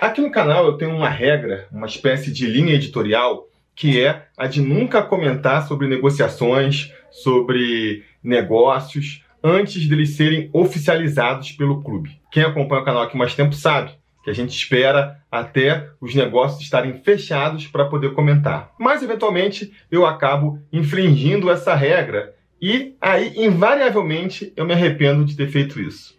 Aqui no canal eu tenho uma regra, uma espécie de linha editorial, que é a de nunca comentar sobre negociações, sobre negócios, antes deles serem oficializados pelo clube. Quem acompanha o canal aqui mais tempo sabe que a gente espera até os negócios estarem fechados para poder comentar. Mas, eventualmente, eu acabo infringindo essa regra e aí, invariavelmente, eu me arrependo de ter feito isso.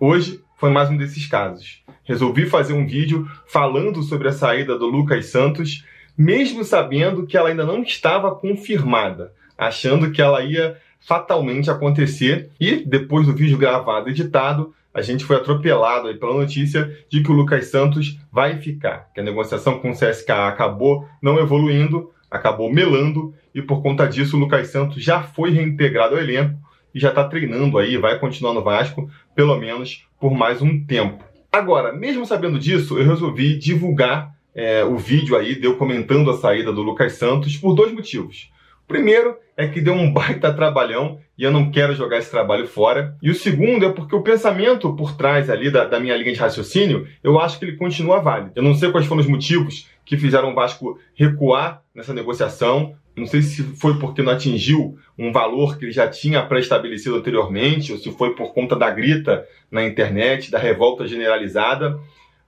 Hoje foi mais um desses casos. Resolvi fazer um vídeo falando sobre a saída do Lucas Santos, mesmo sabendo que ela ainda não estava confirmada, achando que ela ia fatalmente acontecer. E depois do vídeo gravado e editado, a gente foi atropelado aí pela notícia de que o Lucas Santos vai ficar, que a negociação com o CSKA acabou não evoluindo, acabou melando e por conta disso o Lucas Santos já foi reintegrado ao elenco e já está treinando aí, vai continuar no Vasco, pelo menos por mais um tempo. Agora, mesmo sabendo disso, eu resolvi divulgar é, o vídeo aí, deu comentando a saída do Lucas Santos, por dois motivos. Primeiro é que deu um baita trabalhão e eu não quero jogar esse trabalho fora. E o segundo é porque o pensamento por trás ali da, da, minha linha de raciocínio, eu acho que ele continua válido. Eu não sei quais foram os motivos que fizeram o Vasco recuar nessa negociação. Não sei se foi porque não atingiu um valor que ele já tinha pré-estabelecido anteriormente, ou se foi por conta da grita na internet, da revolta generalizada.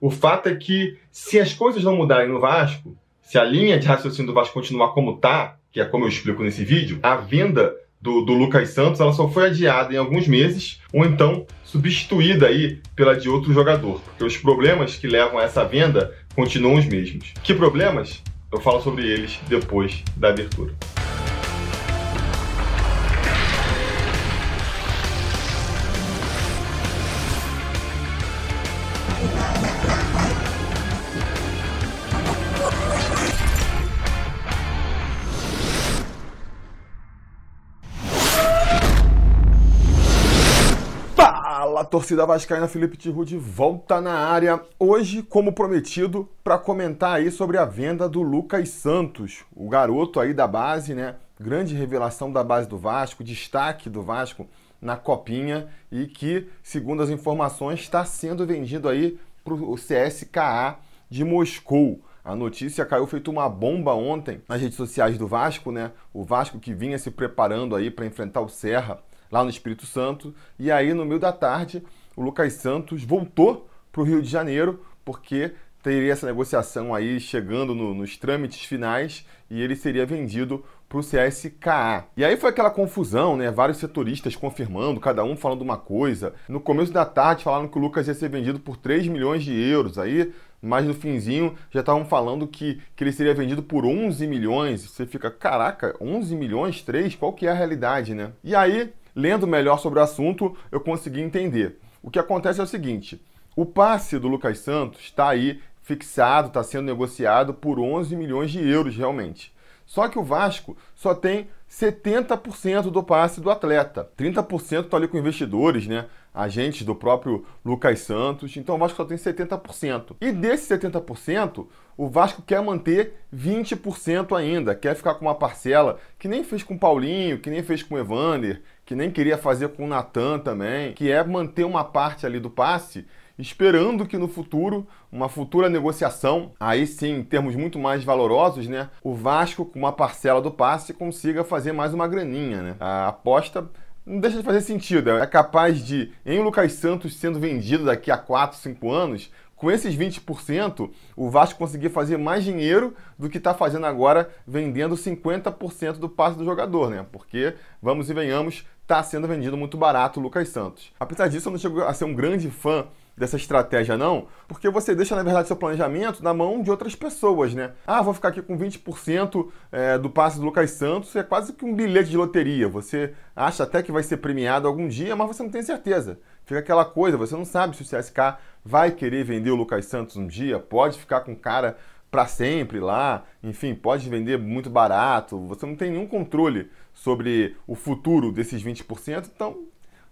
O fato é que, se as coisas não mudarem no Vasco, se a linha de raciocínio do Vasco continuar como está, que é como eu explico nesse vídeo, a venda do, do, Lucas Santos ela só foi adiada em alguns meses, ou então substituída aí pela de outro jogador, porque os problemas que levam a essa venda continuam os mesmos. Que problemas? Eu falo sobre eles depois da abertura. Torcida vascaína Felipe Tiru de volta na área. Hoje, como prometido, para comentar aí sobre a venda do Lucas Santos, o garoto aí da base, né? Grande revelação da base do Vasco, destaque do Vasco na copinha e que, segundo as informações, está sendo vendido aí para o CSKA de Moscou. A notícia caiu feito uma bomba ontem nas redes sociais do Vasco, né? O Vasco que vinha se preparando aí para enfrentar o Serra lá no Espírito Santo. E aí, no meio da tarde, o Lucas Santos voltou para o Rio de Janeiro, porque teria essa negociação aí chegando no, nos trâmites finais e ele seria vendido para o CSKA. E aí foi aquela confusão, né? Vários setoristas confirmando, cada um falando uma coisa. No começo da tarde falaram que o Lucas ia ser vendido por 3 milhões de euros. Aí, mas no finzinho já estavam falando que, que ele seria vendido por 11 milhões. Você fica, caraca, 11 milhões, 3? Qual que é a realidade, né? E aí lendo melhor sobre o assunto, eu consegui entender. O que acontece é o seguinte: o passe do Lucas Santos está aí fixado, está sendo negociado por 11 milhões de euros realmente. Só que o Vasco só tem 70% do passe do atleta. 30% está ali com investidores, né? Agentes do próprio Lucas Santos. Então o Vasco só tem 70%. E desse 70%, o Vasco quer manter 20% ainda. Quer ficar com uma parcela que nem fez com o Paulinho, que nem fez com o Evander, que nem queria fazer com o Natan também, que é manter uma parte ali do passe esperando que no futuro, uma futura negociação, aí sim, em termos muito mais valorosos, né, o Vasco, com uma parcela do passe, consiga fazer mais uma graninha, né? A aposta não deixa de fazer sentido. É capaz de, em Lucas Santos sendo vendido daqui a 4, 5 anos, com esses 20%, o Vasco conseguir fazer mais dinheiro do que está fazendo agora, vendendo 50% do passe do jogador, né? Porque, vamos e venhamos, está sendo vendido muito barato o Lucas Santos. Apesar disso, eu não chego a ser um grande fã dessa estratégia, não, porque você deixa, na verdade, seu planejamento na mão de outras pessoas, né? Ah, vou ficar aqui com 20% é, do passe do Lucas Santos, é quase que um bilhete de loteria. Você acha até que vai ser premiado algum dia, mas você não tem certeza. Fica aquela coisa, você não sabe se o CSK vai querer vender o Lucas Santos um dia, pode ficar com cara para sempre lá, enfim, pode vender muito barato, você não tem nenhum controle sobre o futuro desses 20%, então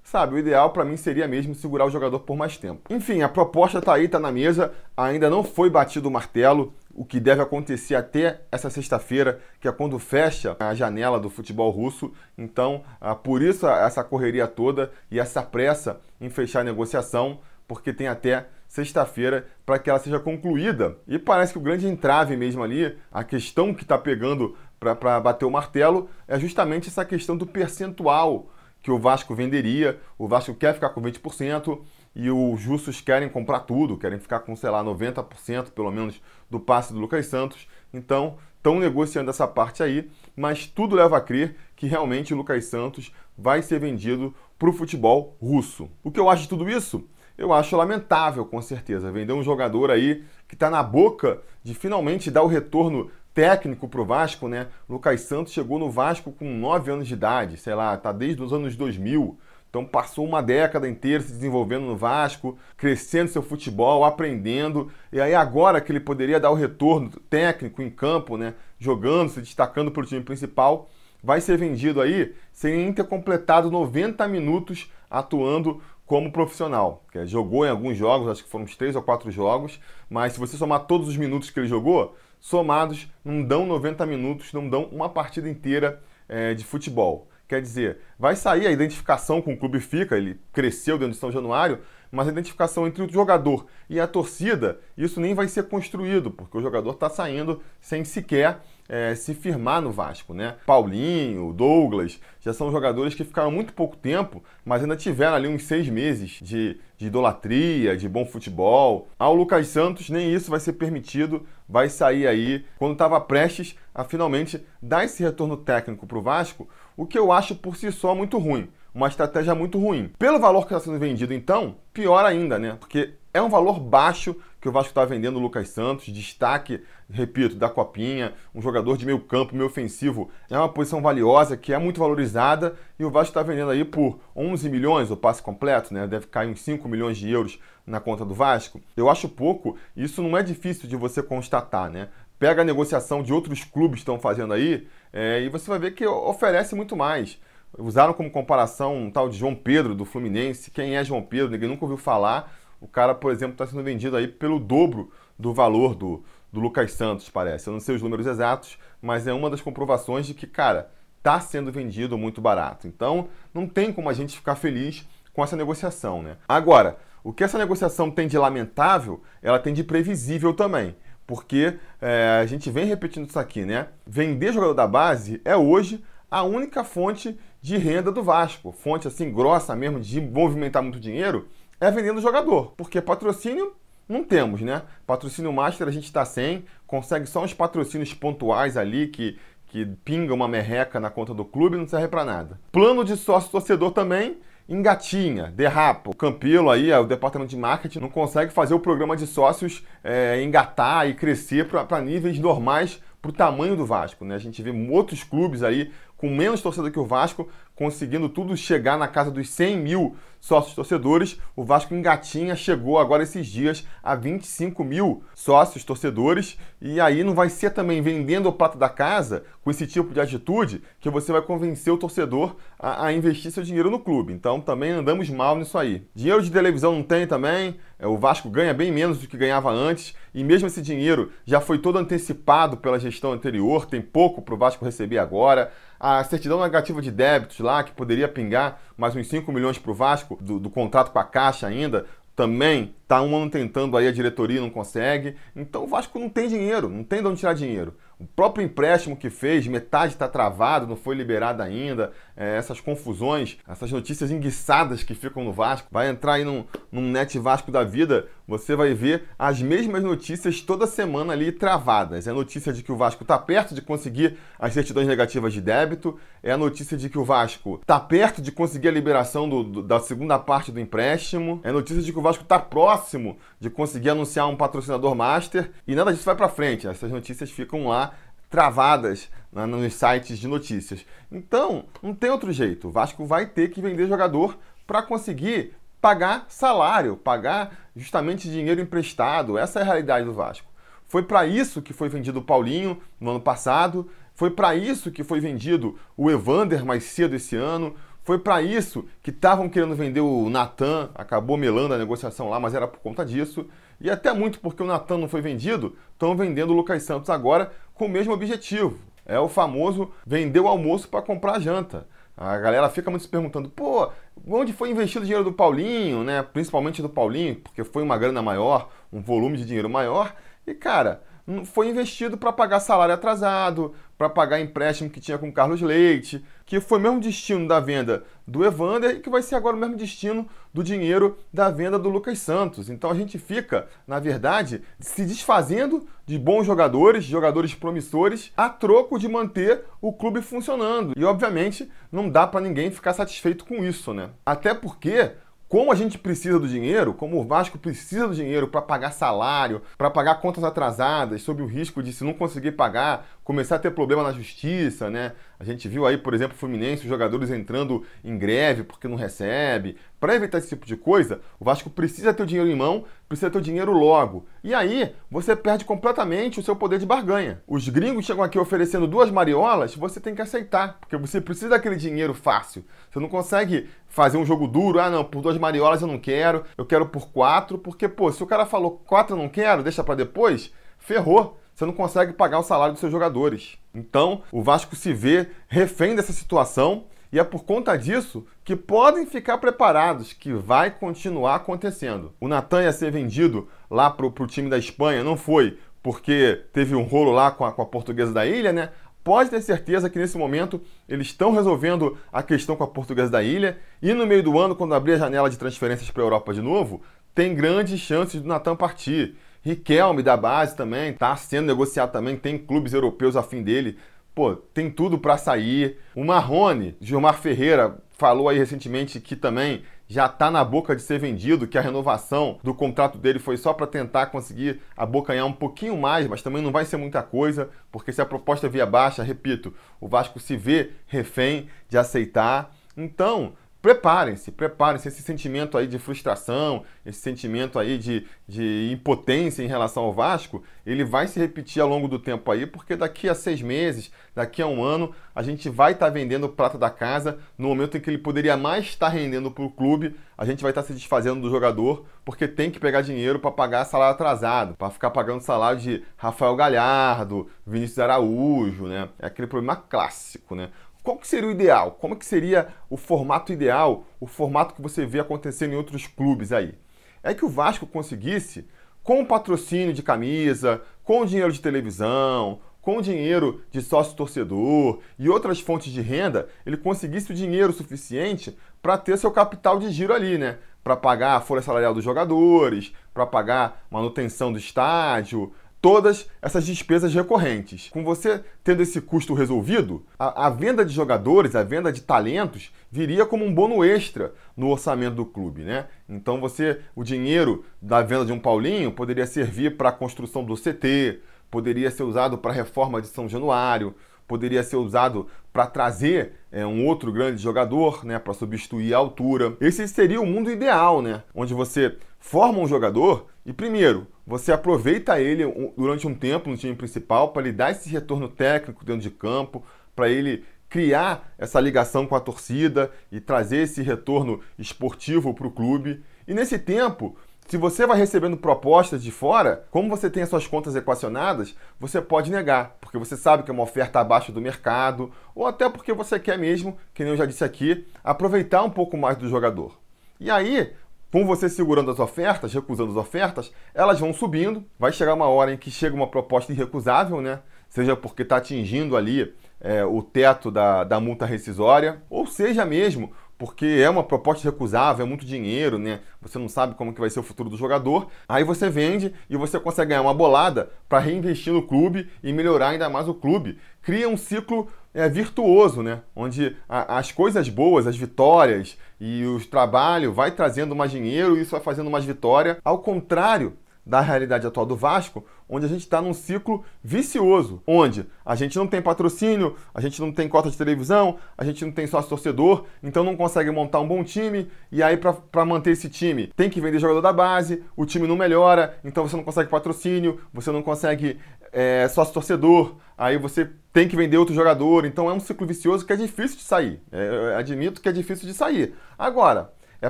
sabe, o ideal para mim seria mesmo segurar o jogador por mais tempo. Enfim, a proposta está aí, está na mesa, ainda não foi batido o martelo, o que deve acontecer até essa sexta-feira, que é quando fecha a janela do futebol russo. Então, ah, por isso essa correria toda e essa pressa em fechar a negociação, porque tem até sexta-feira para que ela seja concluída. E parece que o grande entrave mesmo ali, a questão que está pegando para bater o martelo, é justamente essa questão do percentual que o Vasco venderia. O Vasco quer ficar com 20% e os justos querem comprar tudo, querem ficar com, sei lá, 90% pelo menos do passe do Lucas Santos. Então, estão negociando essa parte aí, mas tudo leva a crer que realmente o Lucas Santos vai ser vendido para o futebol russo. O que eu acho de tudo isso? Eu acho lamentável, com certeza, vender um jogador aí que está na boca de finalmente dar o retorno técnico para o Vasco, né? Lucas Santos chegou no Vasco com 9 anos de idade, sei lá, tá desde os anos 2000. Então passou uma década inteira se desenvolvendo no Vasco, crescendo seu futebol, aprendendo. E aí agora que ele poderia dar o retorno técnico em campo, né, jogando, se destacando para o time principal, vai ser vendido aí sem ter completado 90 minutos atuando como profissional. Que jogou em alguns jogos, acho que foram uns 3 ou 4 jogos, mas se você somar todos os minutos que ele jogou, somados não dão 90 minutos, não dão uma partida inteira é, de futebol. Quer dizer, vai sair a identificação com o clube fica, ele cresceu dentro de São Januário, mas a identificação entre o jogador e a torcida, isso nem vai ser construído, porque o jogador está saindo sem sequer é, se firmar no Vasco, né? Paulinho, Douglas, já são jogadores que ficaram muito pouco tempo, mas ainda tiveram ali uns seis meses de, de idolatria, de bom futebol. Ao Lucas Santos, nem isso vai ser permitido, vai sair aí quando estava prestes a finalmente dar esse retorno técnico para o Vasco, o que eu acho por si só muito ruim. Uma estratégia muito ruim. Pelo valor que está sendo vendido, então, pior ainda, né? Porque é um valor baixo que o Vasco está vendendo o Lucas Santos, destaque, repito, da Copinha, um jogador de meio campo, meio ofensivo, é uma posição valiosa, que é muito valorizada, e o Vasco está vendendo aí por 11 milhões o passe completo, né? Deve cair uns 5 milhões de euros na conta do Vasco. Eu acho pouco, isso não é difícil de você constatar, né? Pega a negociação de outros clubes que estão fazendo aí, é, e você vai ver que oferece muito mais. Usaram como comparação um tal de João Pedro do Fluminense. Quem é João Pedro? Ninguém nunca ouviu falar o cara, por exemplo, está sendo vendido aí pelo dobro do valor do, do Lucas Santos, parece. Eu não sei os números exatos, mas é uma das comprovações de que, cara, está sendo vendido muito barato. Então, não tem como a gente ficar feliz com essa negociação, né? Agora, o que essa negociação tem de lamentável, ela tem de previsível também. Porque é, a gente vem repetindo isso aqui, né? Vender jogador da base é hoje a única fonte de renda do Vasco. Fonte assim grossa mesmo de movimentar muito dinheiro é vendendo jogador, porque patrocínio não temos, né? Patrocínio master a gente está sem, consegue só uns patrocínios pontuais ali que, que pinga uma merreca na conta do clube e não serve para nada. Plano de sócio torcedor também engatinha, derrapa. O Campelo aí, o departamento de marketing, não consegue fazer o programa de sócios é, engatar e crescer para níveis normais para o tamanho do Vasco. Né? A gente vê outros clubes aí com menos torcedor que o Vasco, conseguindo tudo chegar na casa dos 100 mil sócios torcedores. O Vasco engatinha, chegou agora esses dias a 25 mil sócios torcedores. E aí não vai ser também vendendo o prato da casa com esse tipo de atitude que você vai convencer o torcedor a, a investir seu dinheiro no clube. Então também andamos mal nisso aí. Dinheiro de televisão não tem também. É, o Vasco ganha bem menos do que ganhava antes. E mesmo esse dinheiro já foi todo antecipado pela gestão anterior. Tem pouco para o Vasco receber agora a certidão negativa de débitos lá, que poderia pingar mais uns 5 milhões para o Vasco, do, do contrato com a Caixa ainda, também está um ano tentando aí a diretoria não consegue. Então o Vasco não tem dinheiro, não tem de onde tirar dinheiro. O próprio empréstimo que fez, metade está travado, não foi liberado ainda. É, essas confusões, essas notícias enguiçadas que ficam no Vasco. Vai entrar aí num, num net Vasco da vida, você vai ver as mesmas notícias toda semana ali travadas. É a notícia de que o Vasco está perto de conseguir as certidões negativas de débito. É a notícia de que o Vasco está perto de conseguir a liberação do, do, da segunda parte do empréstimo. É a notícia de que o Vasco está próximo de conseguir anunciar um patrocinador master. E nada disso vai para frente. Essas notícias ficam lá travadas né, nos sites de notícias. Então, não tem outro jeito. O Vasco vai ter que vender jogador para conseguir pagar salário, pagar justamente dinheiro emprestado. Essa é a realidade do Vasco. Foi para isso que foi vendido o Paulinho no ano passado, foi para isso que foi vendido o Evander mais cedo esse ano, foi para isso que estavam querendo vender o Natan, acabou melando a negociação lá, mas era por conta disso. E até muito porque o Natan não foi vendido, estão vendendo o Lucas Santos agora com o mesmo objetivo. É o famoso vender o almoço para comprar a janta. A galera fica muito se perguntando, pô, onde foi investido o dinheiro do Paulinho, né? Principalmente do Paulinho, porque foi uma grana maior, um volume de dinheiro maior. E, cara, foi investido para pagar salário atrasado, para pagar empréstimo que tinha com Carlos Leite, que foi o mesmo destino da venda do Evander e que vai ser agora o mesmo destino do dinheiro da venda do Lucas Santos. Então a gente fica, na verdade, se desfazendo de bons jogadores, jogadores promissores, a troco de manter o clube funcionando. E obviamente não dá para ninguém ficar satisfeito com isso, né? Até porque como a gente precisa do dinheiro, como o Vasco precisa do dinheiro para pagar salário, para pagar contas atrasadas, sob o risco de, se não conseguir pagar, começar a ter problema na justiça, né? A gente viu aí, por exemplo, o Fluminense, os jogadores entrando em greve porque não recebe. Para evitar esse tipo de coisa, o Vasco precisa ter o dinheiro em mão, precisa ter o dinheiro logo. E aí, você perde completamente o seu poder de barganha. Os gringos chegam aqui oferecendo duas mariolas, você tem que aceitar, porque você precisa daquele dinheiro fácil. Você não consegue fazer um jogo duro, ah não, por duas mariolas eu não quero, eu quero por quatro, porque, pô, se o cara falou quatro eu não quero, deixa para depois, ferrou você não consegue pagar o salário dos seus jogadores. Então, o Vasco se vê refém dessa situação e é por conta disso que podem ficar preparados, que vai continuar acontecendo. O Natan ia ser vendido lá para o time da Espanha, não foi porque teve um rolo lá com a, com a portuguesa da ilha, né? Pode ter certeza que nesse momento eles estão resolvendo a questão com a portuguesa da ilha e no meio do ano, quando abrir a janela de transferências para a Europa de novo, tem grandes chances do Natan partir. Riquelme da base também está sendo negociado também, tem clubes europeus a fim dele. Pô, tem tudo para sair. O Marrone, Gilmar Ferreira, falou aí recentemente que também já está na boca de ser vendido, que a renovação do contrato dele foi só para tentar conseguir abocanhar um pouquinho mais, mas também não vai ser muita coisa, porque se a proposta via baixa, repito, o Vasco se vê refém de aceitar. Então, preparem-se, preparem-se. Esse sentimento aí de frustração, esse sentimento aí de, de impotência em relação ao Vasco, ele vai se repetir ao longo do tempo aí, porque daqui a seis meses, daqui a um ano, a gente vai estar tá vendendo o prata da casa no momento em que ele poderia mais estar rendendo para o clube, a gente vai estar tá se desfazendo do jogador, porque tem que pegar dinheiro para pagar salário atrasado, para ficar pagando salário de Rafael Galhardo, Vinícius Araújo, né? É aquele problema clássico, né? Qual que seria o ideal? Como que seria o formato ideal, o formato que você vê acontecendo em outros clubes aí? É que o Vasco conseguisse, com o patrocínio de camisa, com o dinheiro de televisão, com o dinheiro de sócio torcedor e outras fontes de renda, ele conseguisse o dinheiro suficiente para ter seu capital de giro ali, né? Para pagar a folha salarial dos jogadores, para pagar manutenção do estádio, todas essas despesas recorrentes. Com você tendo esse custo resolvido, a, a, venda de jogadores, a venda de talentos, viria como um bônus extra no orçamento do clube, né? Então você, o dinheiro da venda de um Paulinho poderia servir para a construção do CT, poderia ser usado para a reforma de São Januário, poderia ser usado para trazer é, um outro grande jogador, né, para substituir a altura. Esse seria o mundo ideal, né, onde você forma um jogador e primeiro você aproveita ele durante um tempo no time principal para lhe dar esse retorno técnico dentro de campo, para ele criar essa ligação com a torcida e trazer esse retorno esportivo para o clube. E nesse tempo, se você vai recebendo propostas de fora, como você tem as suas contas equacionadas, você pode negar, porque você sabe que é uma oferta abaixo do mercado, ou até porque você quer mesmo, que nem eu já disse aqui, aproveitar um pouco mais do jogador. E aí, com você segurando as ofertas, recusando as ofertas, elas vão subindo. Vai chegar uma hora em que chega uma proposta irrecusável, né? Seja porque está atingindo ali é, o teto da, da multa rescisória, ou seja mesmo porque é uma proposta recusável, é muito dinheiro, né? Você não sabe como que vai ser o futuro do jogador. Aí você vende e você consegue ganhar uma bolada para reinvestir no clube e melhorar ainda mais o clube. Cria um ciclo é, virtuoso, né? Onde a, as coisas boas, as vitórias e o trabalho vai trazendo mais dinheiro e isso vai fazendo mais vitória. Ao contrário da realidade atual do Vasco, onde a gente está num ciclo vicioso, onde a gente não tem patrocínio, a gente não tem cota de televisão, a gente não tem sócio torcedor, então não consegue montar um bom time, e aí para manter esse time tem que vender jogador da base, o time não melhora, então você não consegue patrocínio, você não consegue é, sócio torcedor, aí você tem que vender outro jogador, então é um ciclo vicioso que é difícil de sair. É, admito que é difícil de sair. Agora, é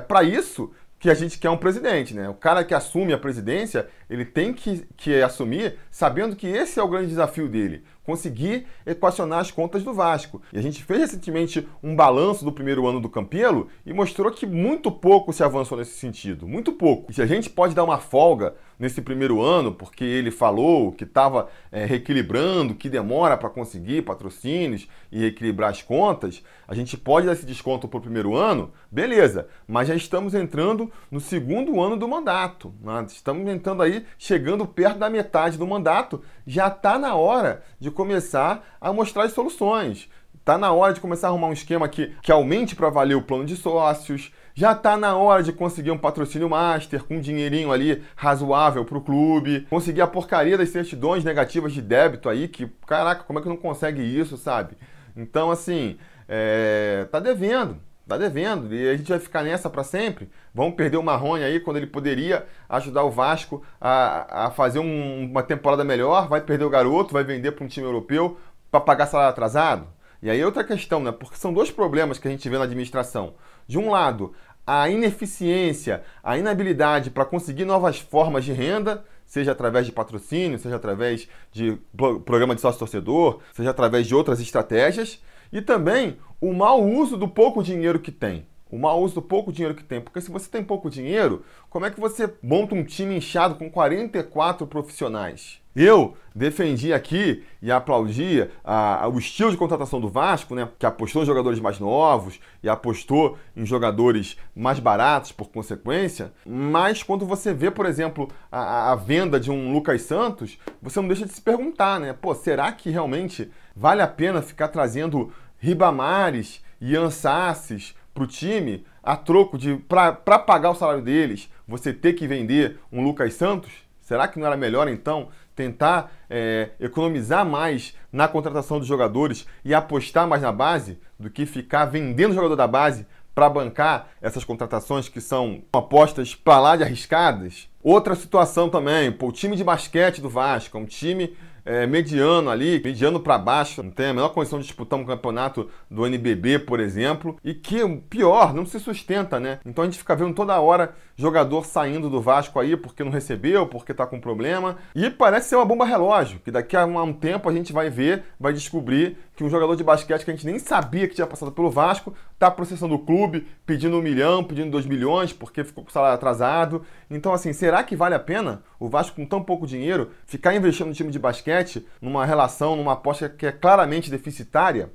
para isso que a gente quer um presidente, né? O cara que assume a presidência, ele tem que, que assumir sabendo que esse é o grande desafio dele. conseguir equacionar as contas do Vasco. E a gente fez recentemente um balanço do primeiro ano do Campelo e mostrou que muito pouco se avançou nesse sentido, muito pouco. E se a gente pode dar uma folga nesse primeiro ano, porque ele falou que estava é, reequilibrando, que demora para conseguir patrocínios e reequilibrar as contas, a gente pode dar esse desconto para o primeiro ano, beleza, mas já estamos entrando no segundo ano do mandato. Né? Estamos entrando aí, chegando perto da metade do mandato, já está na hora de começar a mostrar as soluções. Está na hora de começar a arrumar um esquema que, que aumente para valer o plano de sócios, já está na hora de conseguir um patrocínio master com um dinheirinho ali razoável para o clube, conseguir a porcaria das certidões negativas de débito aí, que, caraca, como é que não consegue isso, sabe? Então, assim, é, tá devendo, tá devendo, e a gente vai ficar nessa para sempre. Vamos perder o Marrone aí quando ele poderia ajudar o Vasco a, a fazer um, uma temporada melhor, vai perder o garoto, vai vender para um time europeu para pagar salário atrasado. E aí outra questão, né? Porque são dois problemas que a gente vê na administração. De um lado, a ineficiência, a inabilidade para conseguir novas formas de renda, seja através de patrocínio, seja através de programa de sócio-torcedor, seja através de outras estratégias, e também o mau uso do pouco dinheiro que tem o mau uso do pouco dinheiro que tem. Porque se você tem pouco dinheiro, como é que você monta um time inchado com 44 profissionais? Eu defendi aqui e aplaudia a, a, o estilo de contratação do Vasco, né, que apostou em jogadores mais novos e apostou em jogadores mais baratos por consequência. Mas quando você vê, por exemplo, a, a venda de um Lucas Santos, você não deixa de se perguntar, né? Pô, será que realmente vale a pena ficar trazendo Ribamares e Ansasses para o time a troco de para pagar o salário deles você ter que vender um Lucas Santos? Será que não era melhor então tentar é, economizar mais na contratação dos jogadores e apostar mais na base do que ficar vendendo o jogador da base para bancar essas contratações que são apostas para lá de arriscadas? Outra situação também, pô, o time de basquete do Vasco, é um time é, mediano ali, mediano para baixo, não tem a menor condição de disputar um campeonato do NBB, por exemplo, e que, pior, não se sustenta, né? Então a gente fica vendo toda hora jogador saindo do Vasco aí porque não recebeu, porque tá com problema, e parece ser uma bomba relógio, que daqui a um tempo a gente vai ver, vai descobrir que um jogador de basquete que a gente nem sabia que tinha passado pelo Vasco tá processando o clube, pedindo um milhão, pedindo dois milhões, porque ficou com o salário atrasado. Então, assim, será que vale a pena o Vasco, com tão pouco dinheiro, ficar investindo no time de basquete, numa relação, numa aposta que é claramente deficitária?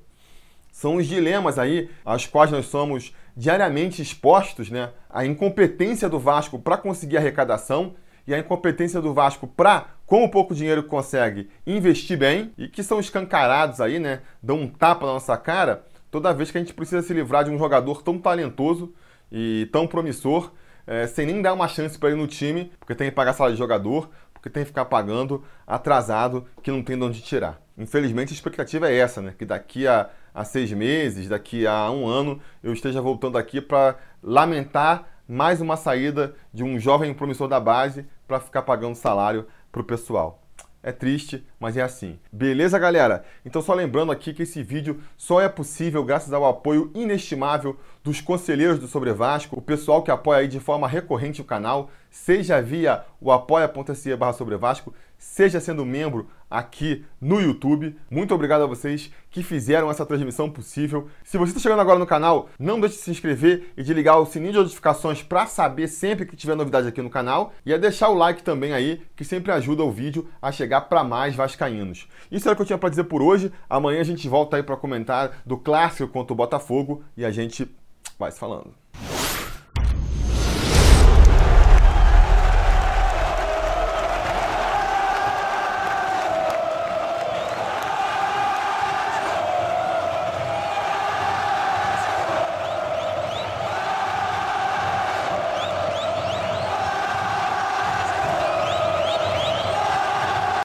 São os dilemas aí aos quais nós somos diariamente expostos, né? A incompetência do Vasco para conseguir arrecadação e a incompetência do Vasco para, com o pouco dinheiro que consegue, investir bem e que são escancarados aí, né? Dão um tapa na nossa cara toda vez que a gente precisa se livrar de um jogador tão talentoso e tão promissor, é, sem nem dar uma chance para ele no time, porque tem que pagar salário de jogador, porque tem que ficar pagando atrasado que não tem de onde tirar. Infelizmente a expectativa é essa, né? Que daqui a, a seis meses, daqui a um ano, eu esteja voltando aqui para lamentar mais uma saída de um jovem promissor da base para ficar pagando salário para o pessoal. É triste, mas é assim. Beleza, galera? Então, só lembrando aqui que esse vídeo só é possível graças ao apoio inestimável dos conselheiros do Sobre Vasco, o pessoal que apoia aí de forma recorrente o canal, seja via o apoia.se barra Sobre Vasco, seja sendo membro aqui no YouTube. Muito obrigado a vocês que fizeram essa transmissão possível. Se você está chegando agora no canal, não deixe de se inscrever e de ligar o sininho de notificações para saber sempre que tiver novidade aqui no canal e a deixar o like também aí, que sempre ajuda o vídeo a chegar para mais vascaínos. Isso era o que eu tinha para dizer por hoje. Amanhã a gente volta aí para comentar do clássico contra o Botafogo e a gente vai se falando.